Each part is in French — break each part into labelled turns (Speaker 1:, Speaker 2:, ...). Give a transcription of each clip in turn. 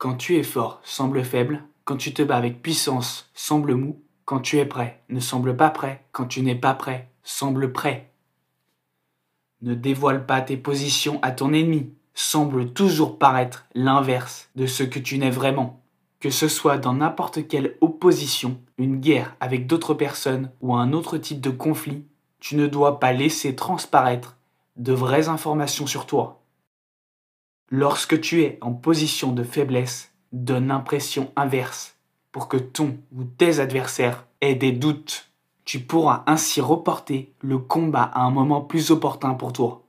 Speaker 1: Quand tu es fort, semble faible. Quand tu te bats avec puissance, semble mou. Quand tu es prêt, ne semble pas prêt. Quand tu n'es pas prêt, semble prêt. Ne dévoile pas tes positions à ton ennemi. Semble toujours paraître l'inverse de ce que tu n'es vraiment. Que ce soit dans n'importe quelle opposition, une guerre avec d'autres personnes ou un autre type de conflit, tu ne dois pas laisser transparaître de vraies informations sur toi. Lorsque tu es en position de faiblesse, donne l'impression inverse pour que ton ou tes adversaires aient des doutes. Tu pourras ainsi reporter le combat à un moment plus opportun pour toi.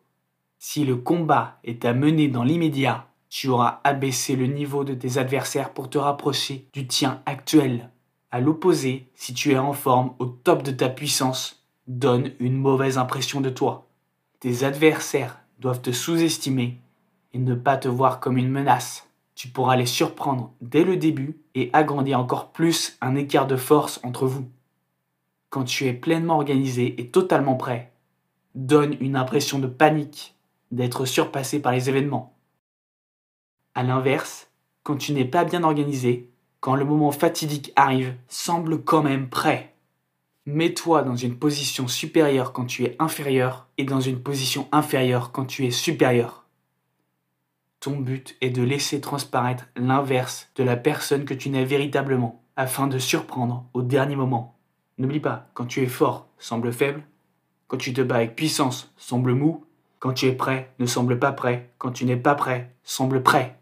Speaker 1: Si le combat est à mener dans l'immédiat, tu auras abaissé le niveau de tes adversaires pour te rapprocher du tien actuel. À l'opposé, si tu es en forme au top de ta puissance, donne une mauvaise impression de toi. Tes adversaires doivent te sous-estimer et ne pas te voir comme une menace. Tu pourras les surprendre dès le début et agrandir encore plus un écart de force entre vous. Quand tu es pleinement organisé et totalement prêt, donne une impression de panique, d'être surpassé par les événements. A l'inverse, quand tu n'es pas bien organisé, quand le moment fatidique arrive, semble quand même prêt. Mets-toi dans une position supérieure quand tu es inférieur et dans une position inférieure quand tu es supérieur. Ton but est de laisser transparaître l'inverse de la personne que tu n'es véritablement, afin de surprendre au dernier moment. N'oublie pas, quand tu es fort, semble faible. Quand tu te bats avec puissance, semble mou. Quand tu es prêt, ne semble pas prêt. Quand tu n'es pas prêt, semble prêt.